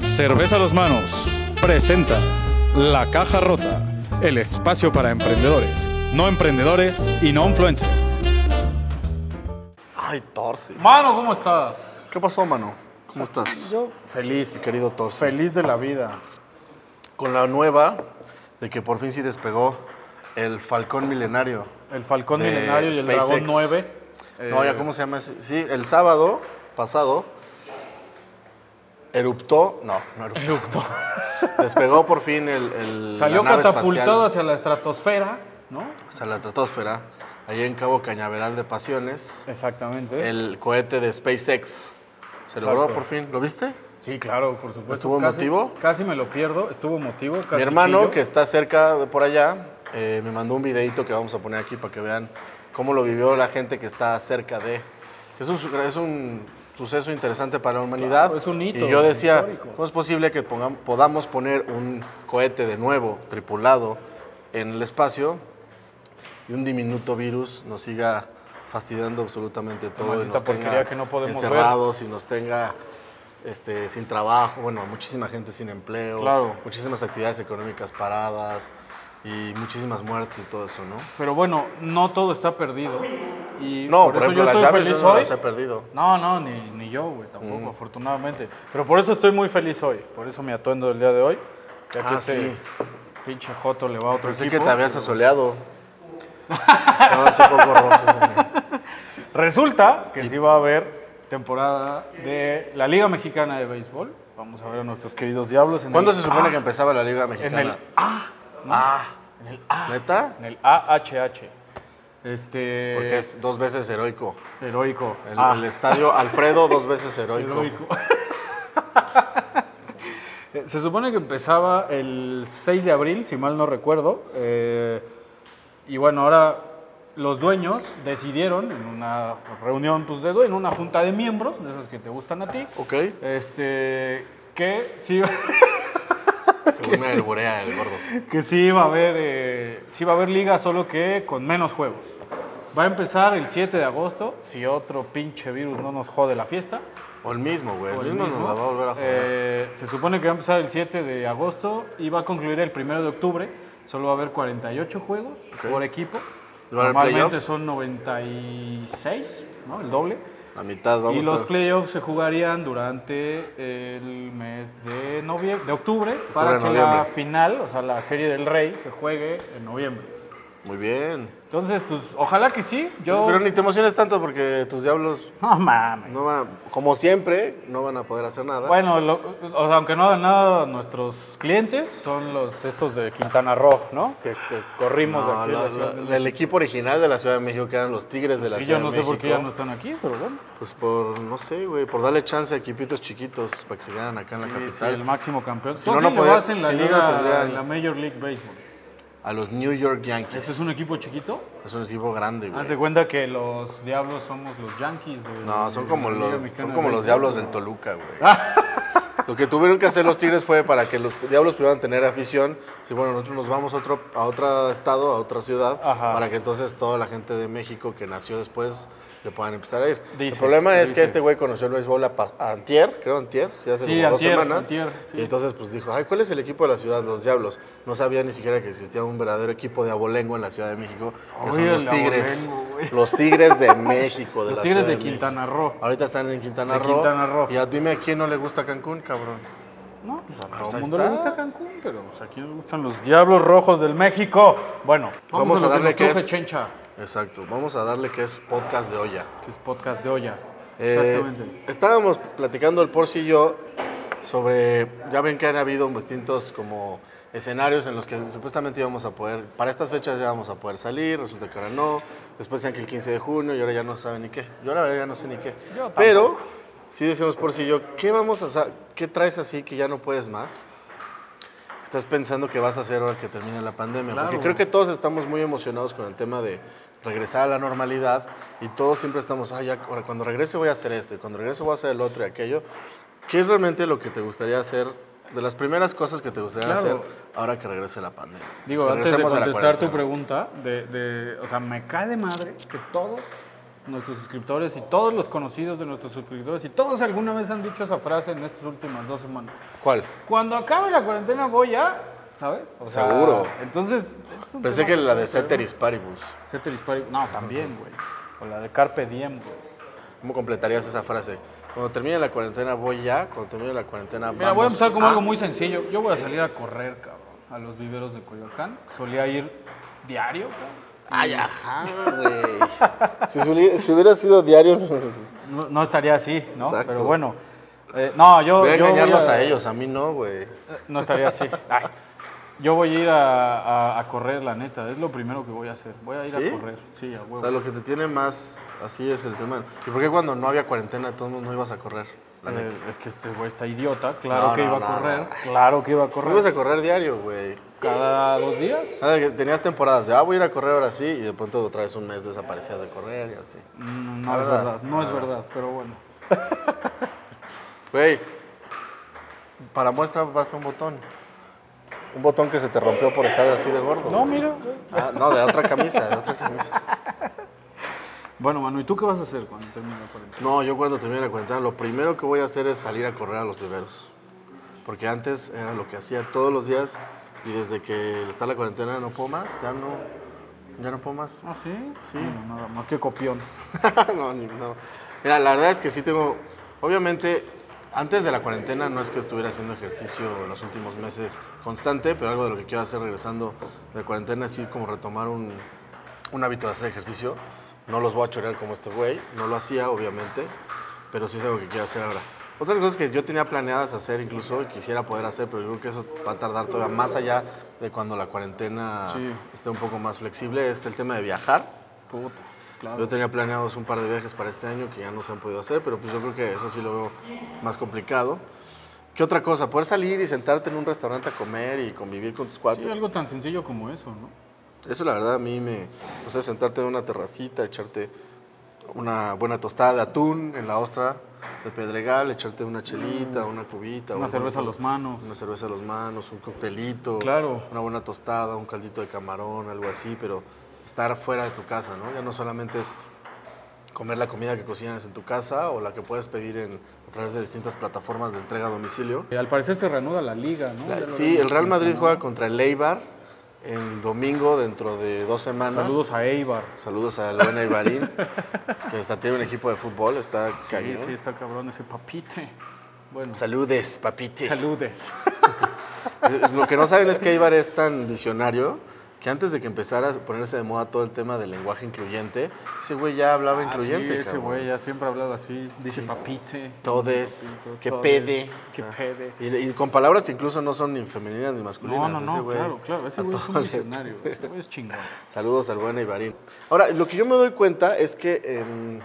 Cerveza a los manos presenta La Caja Rota, el espacio para emprendedores, no emprendedores y no influencers. Ay, Torsi. Mano, ¿cómo estás? ¿Qué pasó, mano? ¿Cómo estás? Yo feliz. Mi querido Torsi. Feliz de la vida. Con la nueva de que por fin sí despegó el Falcón Milenario. El Falcón De Milenario y el SpaceX. Dragón 9. No, Eh, ya, ¿cómo se llama ese? Sí, el sábado pasado eruptó. No, no eruptó. Eructó. Despegó por fin el. el- Salió la nave catapultado espacial hacia la estratosfera, ¿no? hacia la estratosfera. Allí en Cabo Cañaveral de Pasiones. Exactamente. El cohete de SpaceX. Se logró por fin. ¿Lo viste? Sí, claro, por supuesto. ¿Estuvo Casi- emotivo? Casi me lo pierdo. Estuvo emotivo. Casi Mi hermano, que está cerca de por allá, eh, me mandó un videito que vamos a poner aquí para que vean cómo lo vivió la gente que está cerca de. Es un, es un suceso interesante para la humanidad. Claro, es un hito Y yo decía, histórico. ¿cómo es posible que podamos poner un cohete de nuevo, tripulado, en el espacio y un diminuto virus nos siga fastidiando absolutamente todo y nos tenga que no podemos ver. encerrados y nos tenga este, sin trabajo, bueno, muchísima gente sin empleo, Claro. muchísimas actividades económicas paradas y muchísimas muertes y todo eso, ¿no? Pero bueno, no todo está perdido. Y No, por, por, eso ejemplo, yo las estoy llaves feliz no hoy. las he perdido. No, no, ni, ni yo, güey, Mm. tampoco, afortunadamente. Pero por eso estoy muy feliz hoy. Por eso mi atuendo del día de hoy. Ya que Ah, este sí. pinche Joto le va a otro Pensé equipo. que te habías asoleado. Estabas un poco rojo. Resulta que sí va a haber temporada de la Liga Mexicana de Béisbol. Vamos a ver a nuestros queridos diablos en ¿Cuándo el se supone A- que empezaba la Liga En Mexicana? el A, Ah, en el A, ¿neta? en el AHH. Este Porque es dos veces heroico. heroico. El, A. el estadio Alfredo dos veces heroico. Heroico. Se supone que empezaba el 6 de abril, si mal no recuerdo. eh, y bueno, ahora los dueños decidieron en una reunión pues, de dueños, en una junta de miembros, de esas que te gustan a ti, Ok. este, que sí, Según me alburea el gordo. que sí iba a haber, eh, sí iba a haber liga, solo que con menos juegos. Va a empezar el 7 de agosto, si otro pinche virus no nos jode la fiesta. O el mismo, güey. El el mismo, mismo. nos la va a volver a joder. Eh, se supone que va a empezar el 7 de agosto y va a concluir el 1 de octubre. Solo va a haber 48 juegos por equipo. ¿Va Normalmente son 96, ¿no? El doble. La mitad, vamos y los playoffs se jugarían durante el mes de, novie- de octubre para que la noviembre. final, o sea, la serie del Rey, se juegue en noviembre. Muy bien. Entonces, pues, ojalá que sí. Yo... Pero ni te emociones tanto porque tus diablos, No mames. no van, como siempre, no van a poder hacer nada. Bueno, lo- o sea, aunque no hagan nada nuestros clientes, son los estos de Quintana Roo, ¿no? Que, que corrimos de No, aquí. de la Ciudad de México. el equipo original de la Ciudad de México, que eran los Tigres de la Sí, Ciudad yo no de sé México. por qué ya no están aquí, pero bueno. Pues por, no sé, güey, por darle chance a equipitos chiquitos para que se quedaran acá en la Sí, sí, capital. el máximo campeón. Si no, no, no podría- en la liga, tendrían- en la Major League Baseball. A los New York Yankees. ¿Este es un equipo chiquito? Es un equipo grande, güey. Haz de cuenta que los Diablos somos los Yankees de No, son como de los, son como los diablos del Toluca, güey. Lo que tuvieron que hacer los Tigres fue para que los diablos pudieran tener afición. Si bueno, nosotros nos vamos a otro, a otro estado, a otra ciudad, Ajá. para que entonces toda la gente de México que nació después le puedan empezar a ir. el problema es que este güey conoció el béisbol a, antier, creo antier, sí, hace Sí, como antier, dos semanas. antier, sí. Y entonces pues dijo, ay, ¿cuál es el equipo de la ciudad? Los Diablos. No sabía ni siquiera que existía un verdadero equipo de abolengo en la Ciudad de México, que son los Tigres. abolengo. Los Tigres de México, de Los la Tigres Ciudad de México. Quintana Roo. Ahorita están en Quintana De Roo. Quintana Roo. Y dime a quién no le gusta Cancún, cabrón. No, pues a todo Pues el ahí mundo está. le gusta Cancún, pero pues aquí nos gustan los Diablos Rojos del México. Bueno, vamos, Vamos a darle que que es- Chencha, Exacto. Vamos a darle que es podcast de olla. que es podcast de olla. Eh, Exactamente. estábamos platicando el Porci y yo sobre, ya ven que han habido distintos como escenarios en los que supuestamente íbamos a poder, para estas fechas ya vamos a poder salir, resulta que ahora no, después decían que el 15 de junio y ahora ya no saben ni qué, yo ahora ya no sé ni qué. Yo. Pero, sí decimos Porci y yo, ¿qué vamos a hacer? ¿Qué traes así que ya no puedes más? estás pensando que vas a hacer ahora que termine la pandemia? Claro. Porque creo que todos estamos muy emocionados con el tema de regresar a la normalidad y todos siempre estamos, ay, ya, ahora cuando regrese voy a hacer esto y cuando regrese voy a hacer el otro y aquello. ¿Qué es realmente lo que te gustaría hacer? De las primeras cosas que te gustaría Claro. hacer ahora que regrese la pandemia. Digo, antes de contestar tu pregunta, de, de- o sea, me cae de madre que todos nuestros suscriptores y todos los conocidos de nuestros suscriptores y todos alguna vez han dicho esa frase en estas últimas dos semanas. ¿Cuál? Cuando acabe la cuarentena voy a, ¿sabes? O sea, Seguro. Entonces, es un Pensé que la de. Ceteris Paribus. Ceteris Paribus. No, también, güey. O la de Carpe Diem, güey. ¿Cómo completarías esa frase? Cuando termine la cuarentena voy ya, cuando termine la cuarentena Mira, voy a empezar como a- algo muy sencillo. Yo voy a salir a correr, cabrón, a los viveros de Coyoacán. Solía ir diario, cabrón. Ay, ajá, güey. si, suli- si hubiera sido diario, No, no estaría así, ¿no? Exacto. Pero bueno. eh, no, yo. voy a yo engañarlos a... ellos, a mí no, güey. No estaría así. Ay, yo voy a ir a, a- a correr, la neta. Es lo primero que voy a hacer. Voy a ir ¿Sí? a correr. Sí, a huevo. O sea, lo que te tiene más así es el tema. ¿Y por qué cuando no había cuarentena todos no ibas a correr? La Eh, neta. es que este güey está idiota. Claro No, que no, iba a correr. Claro que iba a correr. ibas a correr diario, güey. Cada dos días. Que Tenías temporadas de, ah, voy a ir a correr ahora sí, y de pronto otra vez un mes desaparecías de correr y así. Mm, No es verdad, verdad. No es verdad. verdad, pero bueno. Güey, para muestra basta un botón. Un botón que se te rompió por estar así de gordo. No, mira. Ah, no, de otra camisa, de otra camisa. Bueno, Manu, ¿y tú qué vas a hacer cuando termine la cuarentena? No, yo cuando termine la cuarentena, lo primero que voy a hacer es salir a correr a los viveros. Porque antes era lo que hacía todos los días y desde que está la cuarentena no puedo más, ya no, ya no puedo más. ¿Ah, sí? Sí. Bueno, nada más que copión. no, ni- no. Mira, la verdad es que sí tengo, obviamente, antes de la cuarentena no es que estuviera haciendo ejercicio los últimos meses constante, pero algo de lo que quiero hacer regresando de la cuarentena es ir como retomar un, un hábito de hacer ejercicio. No los voy a chorear como este güey, no lo hacía, obviamente, pero sí es algo que quiero hacer ahora. Otras cosas que yo tenía planeadas hacer incluso y quisiera poder hacer, pero yo creo que eso va a tardar todavía más allá de cuando la cuarentena Sí. esté un poco más flexible, es el tema de viajar. Puta, claro. Yo tenía planeados un par de viajes para este año que ya no se han podido hacer, pero pues yo creo que eso sí lo veo más complicado. ¿Qué otra cosa? Poder salir y sentarte en un restaurante a comer y convivir con tus cuates. Sí, algo tan sencillo como eso, ¿no? Eso la verdad a mí me... O sea, sentarte en una terracita, echarte una buena tostada de atún en la ostra de Pedregal, echarte una chelita, una cubita. Una cerveza a los manos. Una cerveza a los manos, un coctelito. Claro. Una buena tostada, un caldito de camarón, algo así, pero estar fuera de tu casa, ¿no? Ya no solamente es comer la comida que cocinas en tu casa o la que puedes pedir en, a través de distintas plataformas de entrega a domicilio. Eh, Al parecer se reanuda la liga, ¿no? Sí, el Real Madrid juega contra el Eibar el domingo dentro de dos semanas. Saludos a Eibar. Saludos al buen Eibarín, que está, tiene un equipo de fútbol, está Sí, cañón. sí, está cabrón ese papite. Bueno, Saludes, papite. saludes. Lo que no saben es que Eibar es tan visionario que antes de que empezara a ponerse de moda todo el tema del lenguaje incluyente, ese güey ya hablaba Ah, incluyente. sí, ese güey ya siempre ha hablado así. Dice papite. Todes, papito, que todes, pede. Que o sea, pede. Y, y con palabras que incluso no son ni femeninas ni masculinas. No, no, ese no, güey claro, claro. Ese a güey es un visionario. Ese güey es chingón. Saludos al buen Ibarín. Ahora, lo que yo me doy cuenta es que em,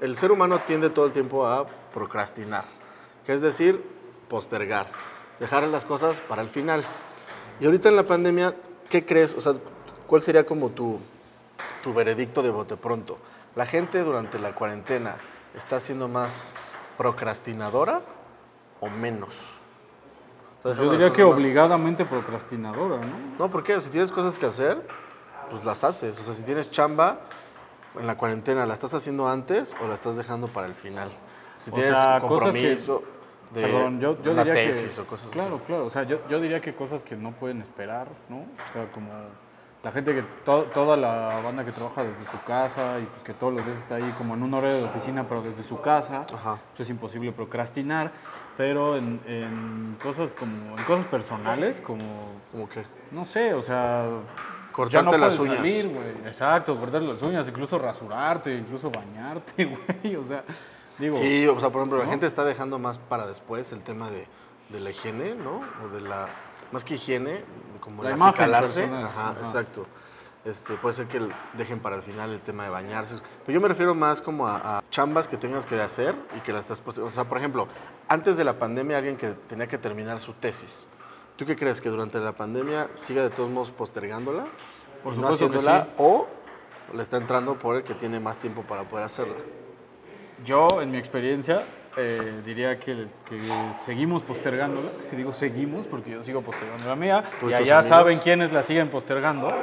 el ser humano tiende todo el tiempo a procrastinar, que es decir, postergar, dejar las cosas para el final. Y ahorita en la pandemia, ¿qué crees? O sea, ¿cuál sería como tu, tu veredicto de bote pronto? ¿La gente durante la cuarentena está siendo más procrastinadora o menos? ¿Está dejando Yo diría que más obligadamente procrastinadora, ¿no? no, porque si tienes cosas que hacer, pues las haces. O sea, si tienes chamba en la cuarentena, ¿la estás haciendo antes o la estás dejando para el final? Si O tienes sea, un cosas que- compromiso de Perdón, yo, yo una diría tesis que, o cosas claro, así. Claro, O sea, yo, yo diría que cosas que no pueden esperar, ¿no? O sea, como la gente que, to- toda la banda que trabaja desde su casa y pues que todos los días está ahí como en un horario de oficina, pero desde su casa, Ajá. pues es imposible procrastinar, pero en, en cosas como, en cosas personales, como, Como que no sé, o sea... Cortarte no las uñas. salir. Exacto, cortarte las uñas, incluso rasurarte, incluso bañarte, güey. O sea, digo... Sí, o sea, por ejemplo, la ¿no? gente está dejando más para después el tema de, de la higiene, ¿no? O de la. Más que higiene, como La el acicalarse. Ajá, ajá. exacto. Este, puede ser que dejen para el final el tema de bañarse. Pero yo me refiero más como a, a chambas que tengas que hacer y que las estás O sea, por ejemplo, antes de la pandemia, alguien que tenía que terminar su tesis. ¿Tú qué crees? ¿Que durante la pandemia siga de todos modos postergándola? Por no supuesto que haciéndola sí. o le está entrando por el que tiene más tiempo para poder hacerla. Yo, en mi experiencia, eh, diría que, que seguimos postergándola. Y digo seguimos porque yo sigo postergando la mía. ¿Tú y allá amigos? saben quiénes la siguen postergando.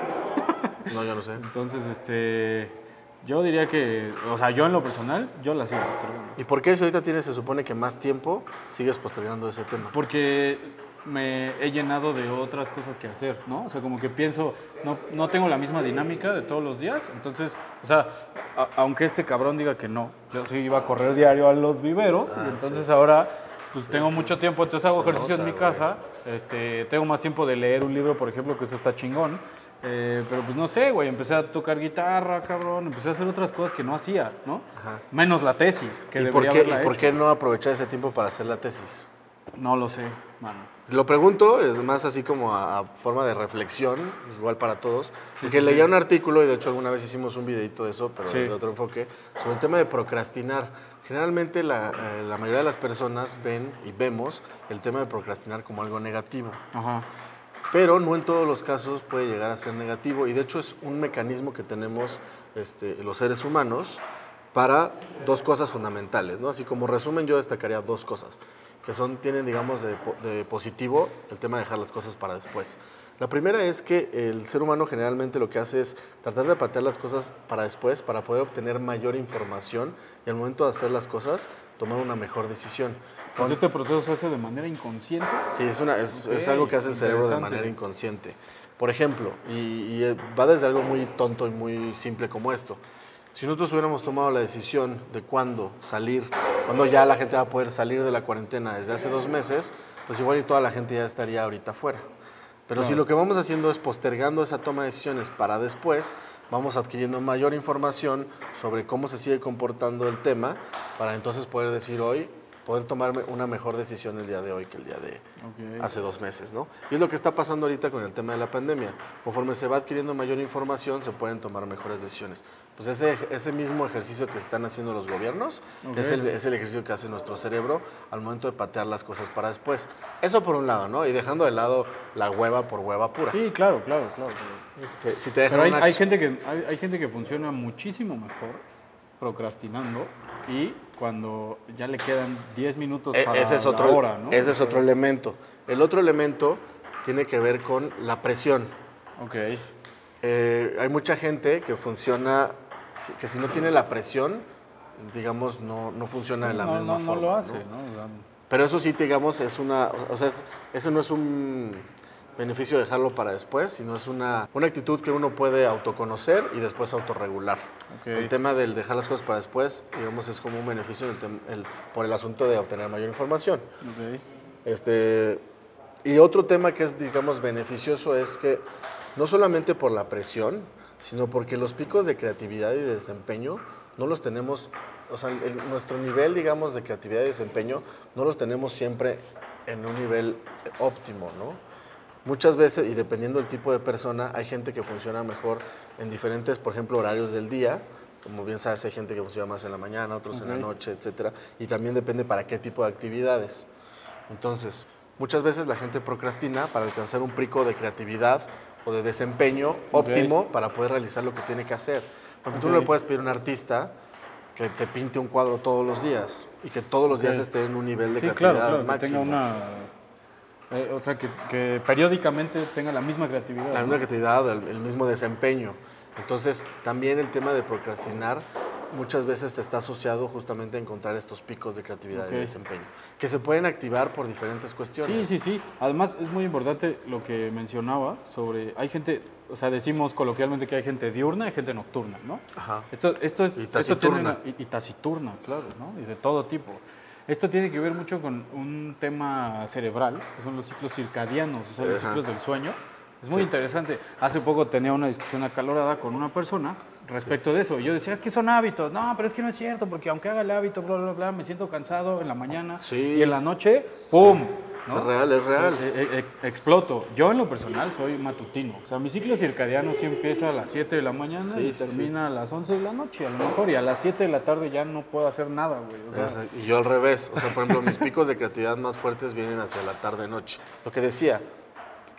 No, yo no sé. Entonces, este, Yo diría que, o sea, yo en lo personal, yo la sigo postergando. ¿Y por qué si ahorita tienes, se supone que más tiempo, sigues postergando ese tema? Porque me he llenado de otras cosas que hacer, ¿no? O sea, como que pienso, no, no tengo la misma dinámica de todos los días, entonces, o sea, a- aunque este cabrón diga que no, yo sí iba a correr diario a los viveros, y entonces ahora, pues tengo mucho tiempo, entonces hago Se ejercicio en nota, mi güey. casa, este, tengo más tiempo de leer un libro, por ejemplo, que eso está chingón, eh, pero pues no sé, güey, empecé a tocar guitarra, cabrón, empecé a hacer otras cosas que no hacía, ¿no? Ajá. Menos la tesis, que ¿Y debería por, qué, haberla ¿Y por qué no aprovechar ese tiempo para hacer la tesis? No lo sé, mano. Lo pregunto, es más así como a, a forma de reflexión, igual para todos, porque sí, leía sí. un artículo y de hecho alguna vez hicimos un videito de eso, pero Sí. desde otro enfoque, sobre el tema de procrastinar. Generalmente la, eh, la mayoría de las personas ven y vemos el tema de procrastinar como algo negativo, Ajá. pero no en todos los casos puede llegar a ser negativo y de hecho es un mecanismo que tenemos este, los seres humanos para dos cosas fundamentales, ¿no? Así como resumen yo destacaría dos cosas que son, tienen, digamos, de, po- de positivo el tema de dejar las cosas para después. La primera es que el ser humano generalmente lo que hace es tratar de patear las cosas para después para poder obtener mayor información y al momento de hacer las cosas tomar una mejor decisión. Pues este proceso se hace de manera inconsciente. Sí, es, una, es, algo que hace el cerebro de manera inconsciente. Por ejemplo, y, y, eh, va desde algo muy tonto y muy simple como esto. Si nosotros hubiéramos tomado la decisión de cuándo salir, cuándo ya la gente va a poder salir de la cuarentena desde hace dos meses, pues igual y toda la gente ya estaría ahorita fuera. Pero si lo que vamos haciendo es postergando esa toma de decisiones para después, vamos adquiriendo mayor información sobre cómo se sigue comportando el tema para entonces poder decir hoy, poder tomarme una mejor decisión el día de hoy que el día de Ok. hace dos meses, ¿no? Y es lo que está pasando ahorita con el tema de la pandemia. Conforme se va adquiriendo mayor información, se pueden tomar mejores decisiones. Pues ese, ese mismo ejercicio que están haciendo los gobiernos Ok. es, el, es el ejercicio que hace nuestro cerebro al momento de patear las cosas para después. Eso por un lado, ¿no? Y dejando de lado la hueva por hueva pura. Sí, claro, claro, claro. Este, si te dejan Pero hay, una hay gente que, hay, hay gente que funciona muchísimo mejor procrastinando y cuando ya le quedan 10 minutos E- para ese es la otro, hora, ¿no? ese es otro elemento. El otro elemento tiene que ver con la presión. Ok. Eh, hay mucha gente que funciona, que si no tiene la presión, digamos, no, no funciona de la no, misma no, no forma. lo ¿no? hace, ¿no? Pero eso sí, digamos, es una, o sea, es- eso no es un beneficio dejarlo para después, sino es una, una actitud que uno puede autoconocer y después autorregular. El tema del dejar las cosas para después, digamos, es como un beneficio el el- por el asunto de obtener mayor información. Este, y otro tema que es, digamos, beneficioso es que no solamente por la presión, sino porque los picos de creatividad y de desempeño no los tenemos, o sea, el- nuestro nivel, digamos, de creatividad y desempeño no los tenemos siempre en un nivel óptimo, ¿no? Muchas veces, y dependiendo del tipo de persona, hay gente que funciona mejor en diferentes, por ejemplo, horarios del día. Como bien sabes, hay gente que funciona más en la mañana, otros en la noche, etcétera. Y también depende para qué tipo de actividades. Entonces, muchas veces la gente procrastina para alcanzar un pico de creatividad o de desempeño óptimo para poder realizar lo que tiene que hacer. Porque tú no le puedes pedir a un artista que te pinte un cuadro todos los días y que todos los días esté en un nivel de Sí, creatividad claro, claro, que máximo. tenga una... eh, o sea, que, que periódicamente tenga la misma creatividad. la ¿no? misma creatividad, el, el mismo desempeño. Entonces, también el tema de procrastinar muchas veces te está asociado justamente a encontrar estos picos de creatividad Ok. y desempeño, que se pueden activar por diferentes Sí, cuestiones. sí, sí. Además es muy importante lo que mencionaba sobre, hay gente, o sea, decimos coloquialmente que hay gente diurna y gente nocturna, ¿no? Ajá. Esto, esto es, Y esto tiene taciturna. una- y, y taciturna, claro, ¿no? Y de todo tipo. Esto tiene que ver mucho con un tema cerebral, que son los ciclos circadianos, o sea, los Ajá. ciclos del sueño. Es muy Sí. interesante. Hace poco tenía una discusión acalorada con una persona respecto de eso. Yo decía, es que son hábitos. No, pero es que no es cierto, porque aunque haga el hábito, bla, bla, bla, me siento cansado en la mañana Sí. y en la noche, ¡pum! ¿No? Es real, es real. Eh, eh, eh, exploto. Yo en lo personal soy matutino. O sea, mi ciclo circadiano sí empieza a las 7 de la mañana Sí, y sí, termina a las 11 de la noche, a lo mejor. Y a las 7 de la tarde ya no puedo hacer nada, güey. O sea, Exacto. Y yo al revés. O sea, por ejemplo, mis picos de creatividad más fuertes vienen hacia la tarde-noche. Lo que decía,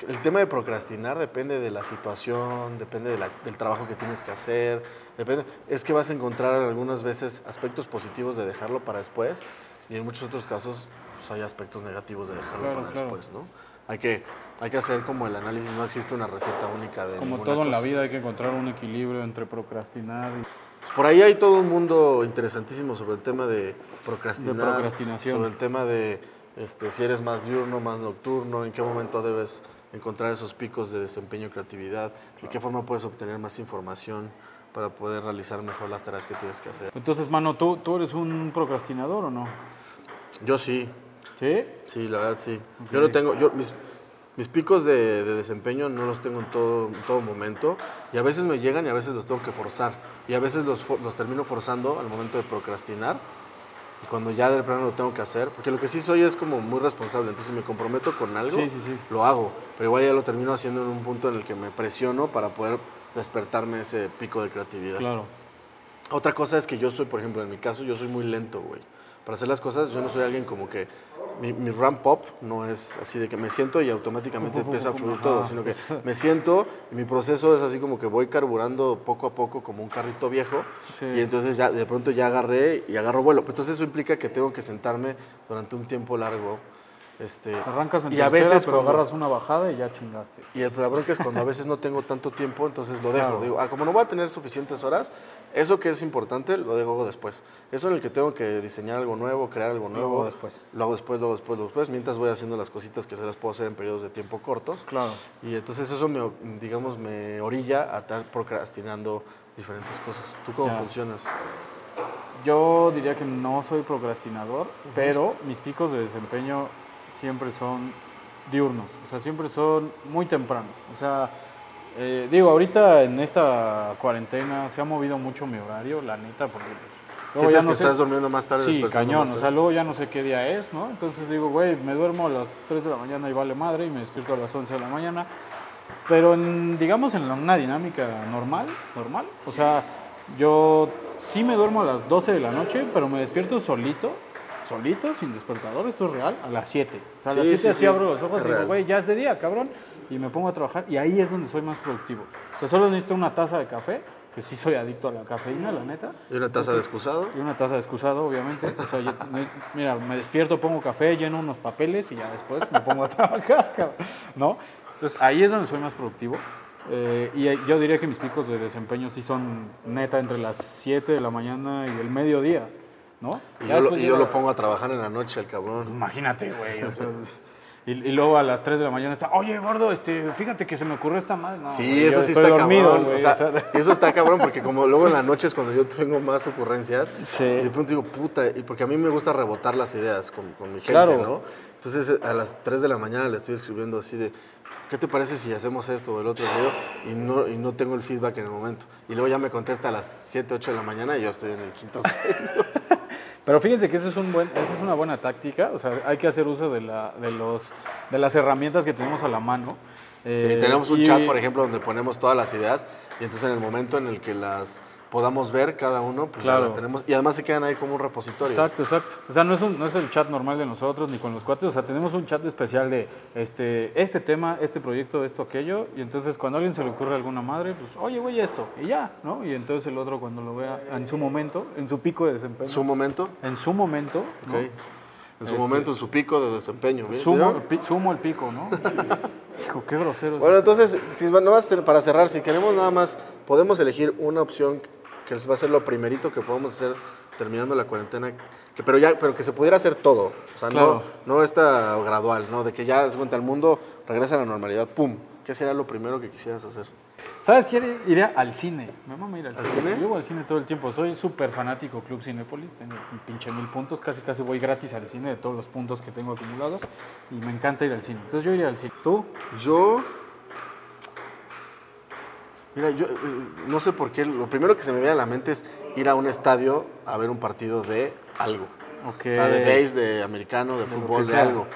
el tema de procrastinar depende de la situación, depende de la- del trabajo que tienes que hacer. Depende, es que vas a encontrar algunas veces aspectos positivos de dejarlo para después y en muchos otros casos pues, hay aspectos negativos de dejarlo Claro, para claro. después, ¿no? Hay que, hay que hacer como el análisis, no existe una receta única de como todo en la cosa. vida hay que encontrar un equilibrio entre procrastinar y... Pues Por ahí hay todo un mundo interesantísimo sobre el tema de procrastinar. De procrastinación. Sobre el tema de este, si eres más diurno, más nocturno, en qué momento debes encontrar esos picos de desempeño y creatividad, de qué forma puedes obtener más información para poder realizar mejor las tareas que tienes que hacer. Entonces, mano, ¿tú, tú eres un procrastinador o no? Yo sí, ¿Sí? sí, la verdad sí. Yo no tengo, yo, mis, mis picos de, de desempeño no los tengo en todo, en todo momento y a veces me llegan y a veces los tengo que forzar y a veces los, termino forzando al momento de procrastinar y cuando ya de plano lo tengo que hacer, porque lo que sí soy es como muy responsable, entonces si me comprometo con algo, Sí, sí, sí. lo hago, pero igual ya lo termino haciendo en un punto en el que me presiono para poder despertarme ese pico de creatividad. Claro. Otra cosa es que yo soy, por ejemplo, en mi caso, yo soy muy lento, güey. Para hacer las cosas, yo no soy alguien como que. Mi, mi ramp up no es así de que me siento y automáticamente empieza a fluir todo, sino que me siento y mi proceso es así como que voy carburando poco a poco como un carrito viejo Sí. y entonces ya de pronto ya agarré y agarro vuelo. Pero Entonces eso implica que tengo que sentarme durante un tiempo largo. Este, Arrancas en y a tercera, veces pero cuando- agarras una bajada y ya chingaste. y el problema es cuando a veces no tengo tanto tiempo, entonces lo dejo. Claro. Digo, ah, como no voy a tener suficientes horas, eso que es importante lo dejo después. Eso en el que tengo que diseñar algo nuevo, crear algo nuevo. Luego después. Lo hago después, luego después, luego después, mientras voy haciendo las cositas que se las puedo hacer en periodos de tiempo cortos. Claro. Y entonces eso me, digamos, me orilla a estar procrastinando diferentes cosas. ¿Tú cómo Ya. funcionas? Yo diría que no soy procrastinador, pero mis picos de desempeño siempre son diurnos, o sea, siempre son muy tempranos. O sea, eh, digo, ahorita en esta cuarentena se ha movido mucho mi horario, la neta, porque pues, luego ¿Sientes no que sé- estás durmiendo más tarde? Sí, cañón, o sea, luego ya no sé qué día es, ¿no? Entonces digo, güey, me duermo a las 3 de la mañana y vale madre y me despierto a las 11 de la mañana. Pero en, digamos en la- una dinámica normal, normal, o sea, yo sí me duermo a las 12 de la noche, pero me despierto solito, solito, sin despertador, esto es real, a las 7. O sea, a las Sí, 7 sí, así sí, abro los ojos y digo, güey, ya es de día, cabrón, y me pongo a trabajar y ahí es donde soy más productivo. O sea, solo necesito una taza de café, que sí soy adicto a la cafeína, la neta. ¿Y una taza de excusado? Y una taza de excusado, obviamente. O sea, yo- me- mira, me despierto, pongo café, lleno unos papeles y ya después me pongo a trabajar, cabrón, ¿no? Entonces ahí es donde soy más productivo. Eh, y yo diría que mis picos de desempeño sí son neta entre las 7 de la mañana y el mediodía, ¿no? Y yo, lo, después y yo llega- lo pongo a trabajar en la noche, el cabrón. Imagínate, güey. o sea, y, y luego a las 3 de la mañana está, oye, gordo, este, fíjate que se me ocurrió esta madre. No, Sí, eso sí está dormido, cabrón. o sea, sea, eso está cabrón porque como luego en la noche es cuando yo tengo más ocurrencias. Sí. Y de pronto digo, puta, y porque a mí me gusta rebotar las ideas con, con mi gente, Claro. ¿no? Entonces eh, a las 3 de la mañana le estoy escribiendo así de, ¿qué te parece si hacemos esto o el otro? Y no, y no tengo el feedback en el momento. Y luego ya me contesta a las 7, 8 de la mañana y yo estoy en el quinto sueño. Pero fíjense que eso es, un buen, esa es una buena táctica, o sea, hay que hacer uso de, la, de, los, de las herramientas que tenemos a la mano. Sí, Eh, tenemos un y- chat, por ejemplo, donde ponemos todas las ideas y entonces en el momento en el que las podamos ver cada uno, pues Claro. ya las tenemos. Y además se quedan ahí como un repositorio. Exacto, exacto. O sea, no es, un- no es el chat normal de nosotros ni con los cuates, o sea, tenemos un chat especial de este, este tema, este proyecto, esto, aquello, y entonces cuando a alguien se le ocurre alguna madre, pues, oye, güey, esto, y ya, ¿no? Y entonces el otro cuando lo vea en su momento, en su pico de desempeño, Su momento, en su momento, ¿no? ok. En su Este- momento, en su pico de desempeño. ¿vi- Sumo, pi- sumo el pico, ¿no? Hijo, qué grosero. Bueno, entonces, si, no más para cerrar, si queremos nada más, podemos elegir una opción que va a ser lo primerito que podamos hacer terminando la cuarentena, que, pero ya, pero que se pudiera hacer todo. O sea, Claro. no, no esta gradual, ¿no? De que ya se cuenta el mundo regresa a la normalidad, ¡pum! ¿Qué sería lo primero que quisieras hacer? ¿Sabes qué? Iría al cine. Me mama ir al, ¿Al cine. cine? Yo voy al cine todo el tiempo. Soy súper fanático Club Cinépolis. Tengo un pinche mil puntos. Casi, casi voy gratis al cine de todos los puntos que tengo acumulados. Y me encanta ir al cine. Entonces yo iría al cine. ¿Tú? Yo. Mira, yo eh, no sé por qué. Lo primero que se me viene a la mente es ir a un estadio a ver un partido de algo. O sea, de base, de americano, de fútbol, de algo.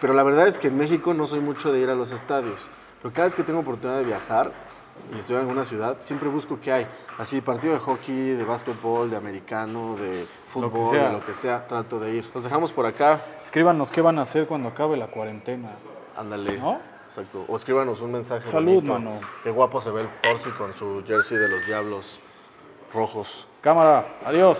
Pero la verdad es que en México no soy mucho de ir a los estadios. Pero cada vez que tengo oportunidad de viajar y estoy en alguna ciudad, siempre busco qué hay. Así, partido de hockey, de básquetbol, de americano, de fútbol, de lo que sea, trato de ir. Los dejamos por acá. Escríbanos qué van a hacer cuando acabe la cuarentena. Ándale. ¿No? Exacto. O escríbanos un mensaje. Salud, bonito. mano. Qué guapo se ve el Porci con su jersey de los Diablos Rojos. Cámara, adiós.